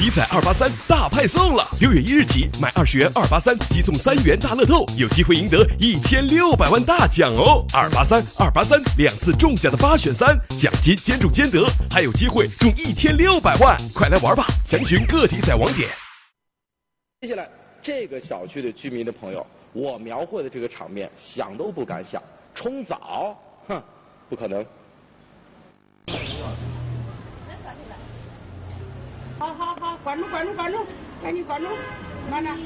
体彩二八三大派送了！六月一日起，买二十元二八三即送三元大乐透，有机会赢得一千六百万大奖哦！二八三二八三两次中奖的八选三，奖金兼中兼得，还有机会中一千六百万！快来玩吧！详询各体彩网点。接下来，这个小区的居民的朋友，我描绘的这个场面，想都不敢想。冲澡，哼，不可能。好好好，关住管住管住，赶紧管住，慢点。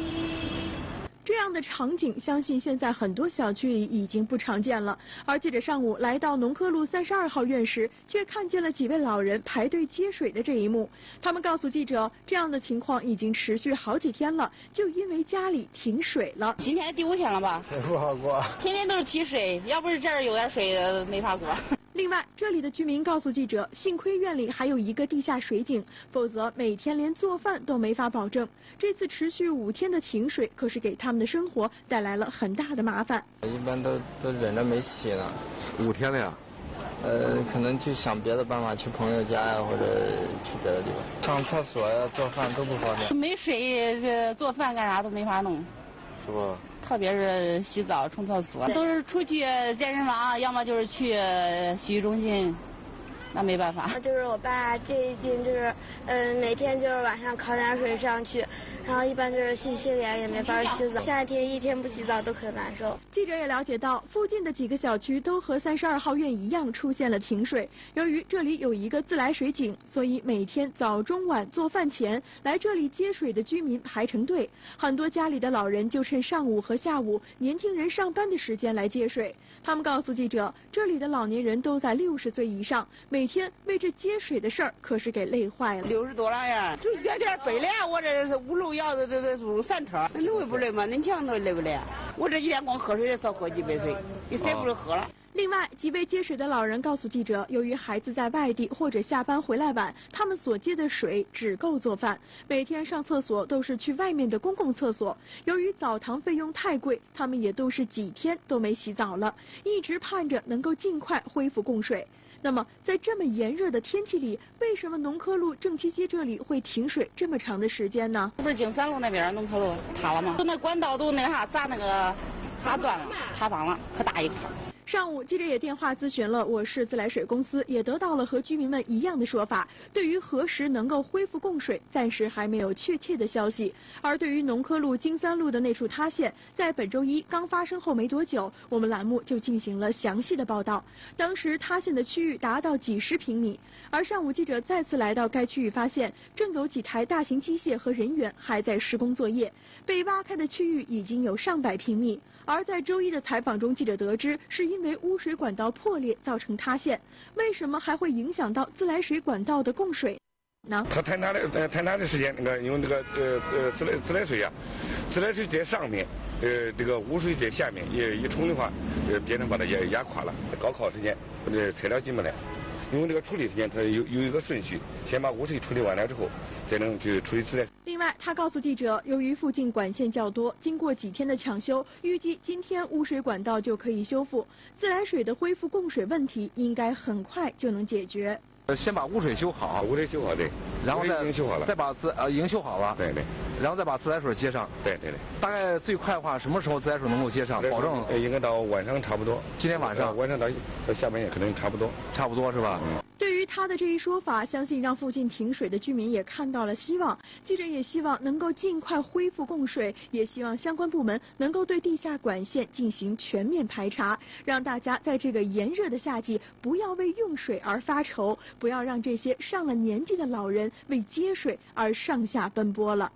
这样的场景，相信现在很多小区里已经不常见了。而记者上午来到农科路三十二号院时，却看见了几位老人排队接水的这一幕。他们告诉记者，这样的情况已经持续好几天了，就因为家里停水了。今天第五天了吧？不好过。天天都是提水，要不是这儿有点水，没法过。另外，这里的居民告诉记者，幸亏院里还有一个地下水井，否则每天连做饭都没法保证。这次持续五天的停水，可是给他们的生活带来了很大的麻烦。一般都都忍着没洗呢。五天了呀？呃，可能去想别的办法，去朋友家呀，或者去别的地方。上厕所呀、做饭都不方便。没水，这做饭干啥都没法弄。是吧？特别是洗澡、冲厕所，都是出去健身房，要么就是去洗浴中心，那没办法。就是我爸最近就是，嗯，每天就是晚上烤点水上去。然后一般就是洗洗脸也没法洗澡，夏天一天不洗澡都很难受。记者也了解到，附近的几个小区都和三十二号院一样出现了停水。由于这里有一个自来水井，所以每天早中晚做饭前来这里接水的居民排成队。很多家里的老人就趁上午和下午年轻人上班的时间来接水。他们告诉记者，这里的老年人都在六十岁以上，每天为这接水的事儿可是给累坏了。六十多了呀，就一点点背了，我这是五路要的这这路三趟，那累不累吗？恁强都累不累？我这一天光喝水也少喝几杯水，你谁不是喝了？另外，几位接水的老人告诉记者，由于孩子在外地或者下班回来晚，他们所接的水只够做饭，每天上厕所都是去外面的公共厕所。由于澡堂费用太贵，他们也都是几天都没洗澡了，一直盼着能够尽快恢复供水。那么，在这么炎热的天气里，为什么农科路正七街这里会停水这么长的时间呢？不是经三路那边农科路塌了吗？就那管道都那啥砸那个塌断了，塌方了，可大一块。上午，记者也电话咨询了我市自来水公司，也得到了和居民们一样的说法。对于何时能够恢复供水，暂时还没有确切的消息。而对于农科路金三路的那处塌陷，在本周一刚发生后没多久，我们栏目就进行了详细的报道。当时塌陷的区域达到几十平米，而上午记者再次来到该区域，发现正有几台大型机械和人员还在施工作业。被挖开的区域已经有上百平米。而在周一的采访中，记者得知是因为污水管道破裂造成塌陷，为什么还会影响到自来水管道的供水呢？它坍塌的呃坍塌的时间，那个因为那个呃呃自来自来水啊，自来水在上面，呃这个污水在下面，一一冲的话，呃别人把它压压垮了。高考时间，呃材料进不来。因为这个处理时间，它有有一个顺序，先把污水处理完了之后，才能去处理自来水。另外，他告诉记者，由于附近管线较多，经过几天的抢修，预计今天污水管道就可以修复，自来水的恢复供水问题应该很快就能解决。呃，先把污水修好，污水修好对，然后已经修好了，再把自呃已经修好了，对对，然后再把自来水接上，对对对。大概最快的话，什么时候自来水能够接上？保证应该到晚上差不多。今天晚上，晚上到到下半夜可能差不多，差不多是吧？嗯。对于他的这一说法，相信让附近停水的居民也看到了希望。记者也希望能够尽快恢复供水，也希望相关部门能够对地下管线进行全面排查，让大家在这个炎热的夏季不要为用水而发愁，不要让这些上了年纪的老人为接水而上下奔波了。